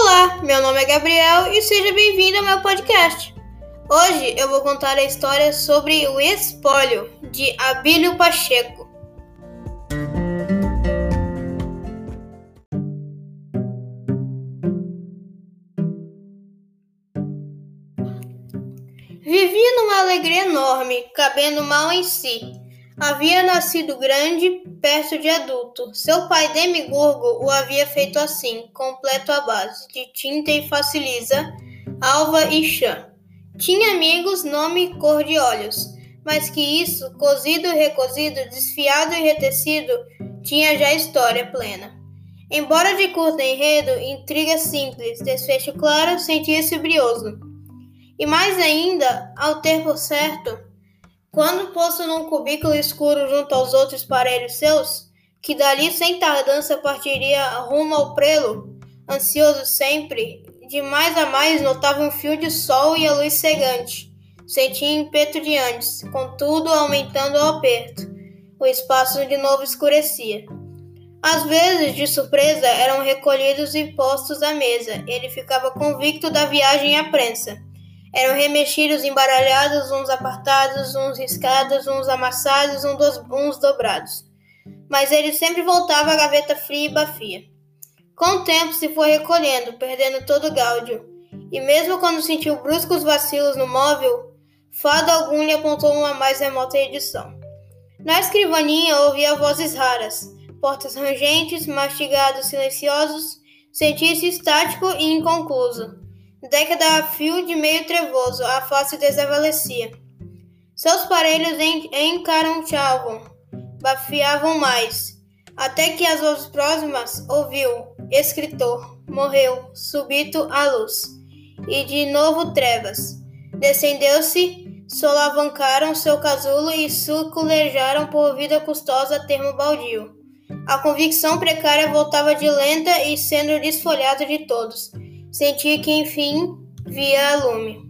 Olá, meu nome é Gabriel e seja bem-vindo ao meu podcast. Hoje eu vou contar a história sobre o espólio de Abílio Pacheco. Vivia numa alegria enorme, cabendo mal em si. Havia nascido grande, perto de adulto. Seu pai Demigurgo o havia feito assim, completo à base, de tinta e faciliza, alva e chã. Tinha amigos, nome e cor de olhos, mas que isso, cozido e recozido, desfiado e retecido, tinha já história plena. Embora de curto enredo, intriga simples, desfecho claro, sentia-se brioso. E mais ainda, ao ter por certo, quando posto num cubículo escuro junto aos outros parelhos seus, que dali sem tardança partiria rumo ao prelo, ansioso sempre, de mais a mais notava um fio de sol e a luz cegante. Sentia impeto de antes, contudo aumentando o aperto. O espaço de novo escurecia. Às vezes, de surpresa, eram recolhidos e postos à mesa. Ele ficava convicto da viagem à prensa. Eram remexidos, embaralhados, uns apartados, uns riscados, uns amassados, uns dobrados. Mas ele sempre voltava à gaveta fria e bafia. Com o tempo se foi recolhendo, perdendo todo o gáudio. E mesmo quando sentiu bruscos vacilos no móvel, fado algum lhe apontou uma mais remota edição. Na escrivaninha ouvia vozes raras, portas rangentes, mastigados silenciosos, sentia-se estático e inconcluso. Década a fio de meio trevoso, a face desavalecia. Seus parelhos encaronchavam, bafiavam mais, até que as vozes próximas ouviu, escritor, morreu, súbito a luz, e de novo trevas. Descendeu-se, solavancaram seu casulo e suculejaram por vida custosa termo baldio. A convicção precária voltava de lenta e sendo desfolhada de todos Senti que enfim via lume.